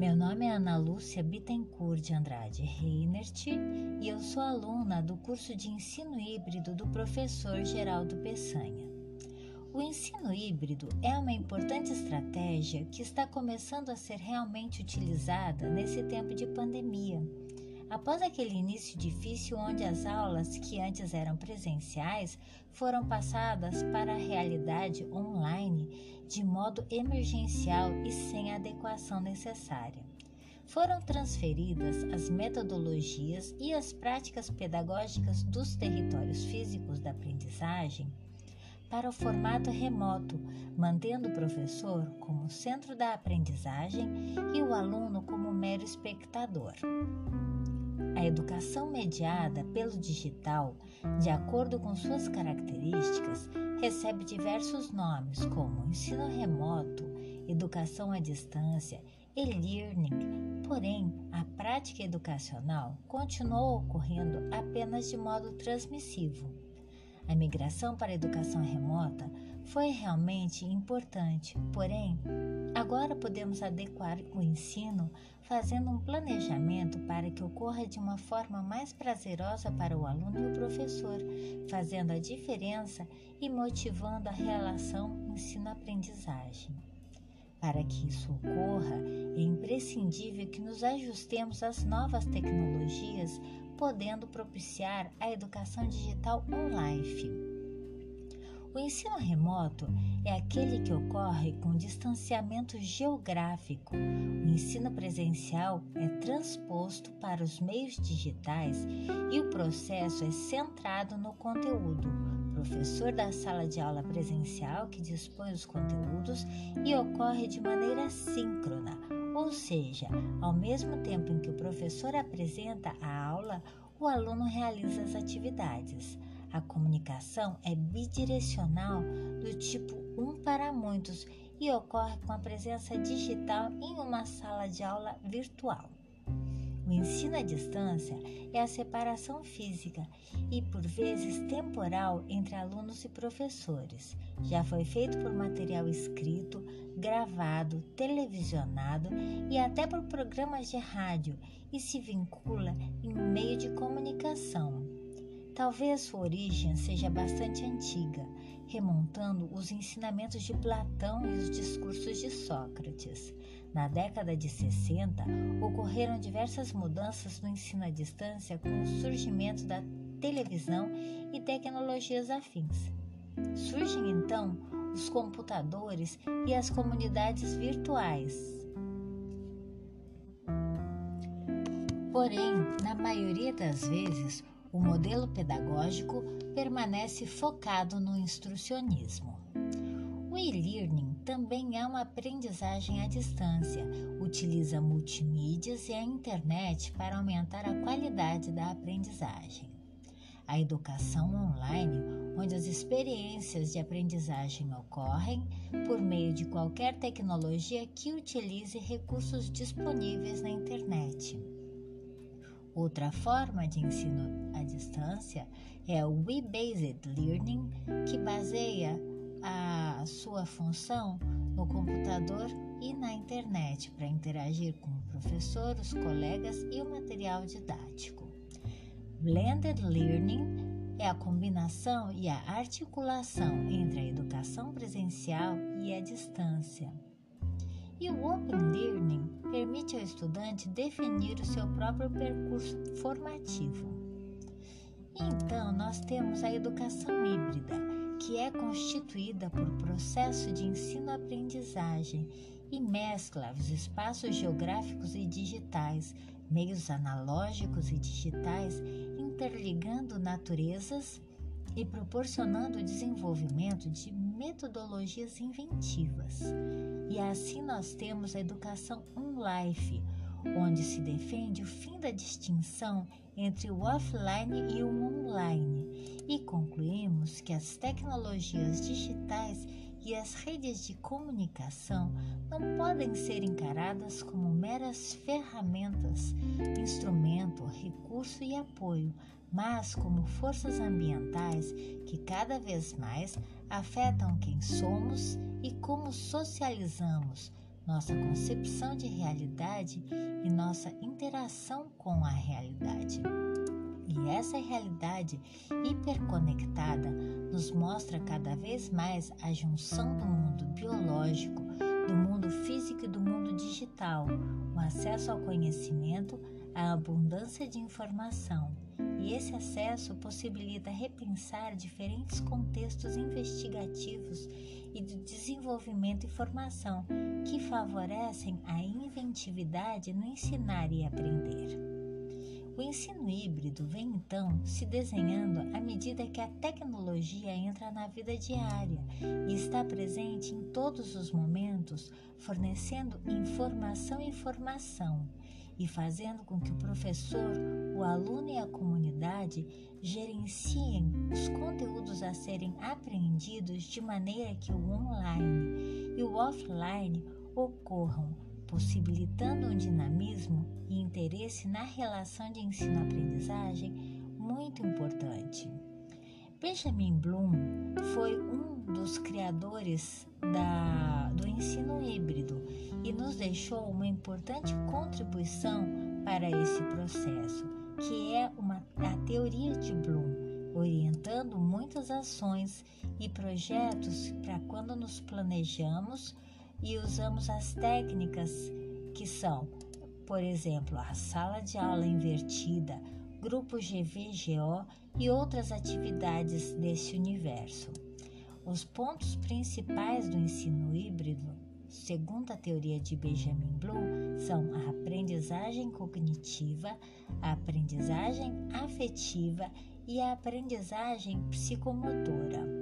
Meu nome é Ana Lúcia Bittencourt de Andrade Reinert e eu sou aluna do curso de ensino híbrido do professor Geraldo Peçanha. O ensino híbrido é uma importante estratégia que está começando a ser realmente utilizada nesse tempo de pandemia. Após aquele início difícil onde as aulas que antes eram presenciais foram passadas para a realidade online de modo emergencial e sem a adequação necessária. Foram transferidas as metodologias e as práticas pedagógicas dos territórios físicos da aprendizagem para o formato remoto, mantendo o professor como centro da aprendizagem e o aluno como mero espectador. A educação mediada pelo digital, de acordo com suas características, recebe diversos nomes como ensino remoto, educação à distância, e-learning, porém, a prática educacional continuou ocorrendo apenas de modo transmissivo. A migração para a educação remota foi realmente importante, porém, agora podemos adequar o ensino fazendo um planejamento para que ocorra de uma forma mais prazerosa para o aluno e o professor, fazendo a diferença e motivando a relação ensino-aprendizagem. Para que isso ocorra, é imprescindível que nos ajustemos às novas tecnologias, podendo propiciar a educação digital on-life. O ensino remoto é aquele que ocorre com distanciamento geográfico. O ensino presencial é transposto para os meios digitais e o processo é centrado no conteúdo. Professor da sala de aula presencial que dispõe os conteúdos e ocorre de maneira síncrona, ou seja, ao mesmo tempo em que o professor apresenta a aula, o aluno realiza as atividades. A comunicação é bidirecional do tipo um para muitos e ocorre com a presença digital em uma sala de aula virtual. O ensino à distância é a separação física e, por vezes, temporal entre alunos e professores. Já foi feito por material escrito, gravado, televisionado e até por programas de rádio e se vincula em meio de comunicação. Talvez sua origem seja bastante antiga, remontando os ensinamentos de Platão e os discursos de Sócrates. Na década de 60, ocorreram diversas mudanças no ensino à distância com o surgimento da televisão e tecnologias afins. Surgem então os computadores e as comunidades virtuais. Porém, na maioria das vezes, o modelo pedagógico permanece focado no instrucionismo. O e-learning também é uma aprendizagem à distância, utiliza multimídias e a internet para aumentar a qualidade da aprendizagem. A educação online, onde as experiências de aprendizagem ocorrem por meio de qualquer tecnologia que utilize recursos disponíveis na internet. Outra forma de ensino à distância é o Web-Based Learning, que baseia a sua função no computador e na internet para interagir com o professor, os colegas e o material didático. Blended Learning é a combinação e a articulação entre a educação presencial e a distância. E o Open Learning permite ao estudante definir o seu próprio percurso formativo. Então, nós temos a educação híbrida, que é constituída por processo de ensino-aprendizagem e mescla os espaços geográficos e digitais, meios analógicos e digitais, interligando naturezas e proporcionando o desenvolvimento de metodologias inventivas. E assim nós temos a educação on-life, onde se defende o fim da distinção entre o offline e o online, e concluímos que as tecnologias digitais e as redes de comunicação não podem ser encaradas como meras ferramentas, instrumento, recurso e apoio, mas como forças ambientais que cada vez mais afetam quem somos e como socializamos, nossa concepção de realidade e nossa interação com a realidade. E essa realidade hiperconectada nos mostra cada vez mais a junção do mundo biológico, do mundo físico e do mundo digital, o acesso ao conhecimento, a abundância de informação. E esse acesso possibilita repensar diferentes contextos investigativos e de desenvolvimento e formação que favorecem a inventividade no ensinar e aprender. O ensino híbrido vem então se desenhando à medida que a tecnologia entra na vida diária e está presente em todos os momentos, fornecendo informação e formação e fazendo com que o professor, o aluno e a comunidade gerenciem os conteúdos a serem aprendidos de maneira que o online e o offline ocorram, possibilitando um dinamismo e interesse na relação de ensino-aprendizagem muito importante. Benjamin Bloom foi um dos criadores da, do ensino híbrido e nos deixou uma importante contribuição para esse processo, que é uma, a teoria de Bloom, orientando muitas ações e projetos para quando nos planejamos e usamos as técnicas que são, por exemplo, a sala de aula invertida, grupo GVGO e outras atividades desse universo. Os pontos principais do ensino híbrido, segundo a teoria de Benjamin Bloom, são a aprendizagem cognitiva, a aprendizagem afetiva e a aprendizagem psicomotora.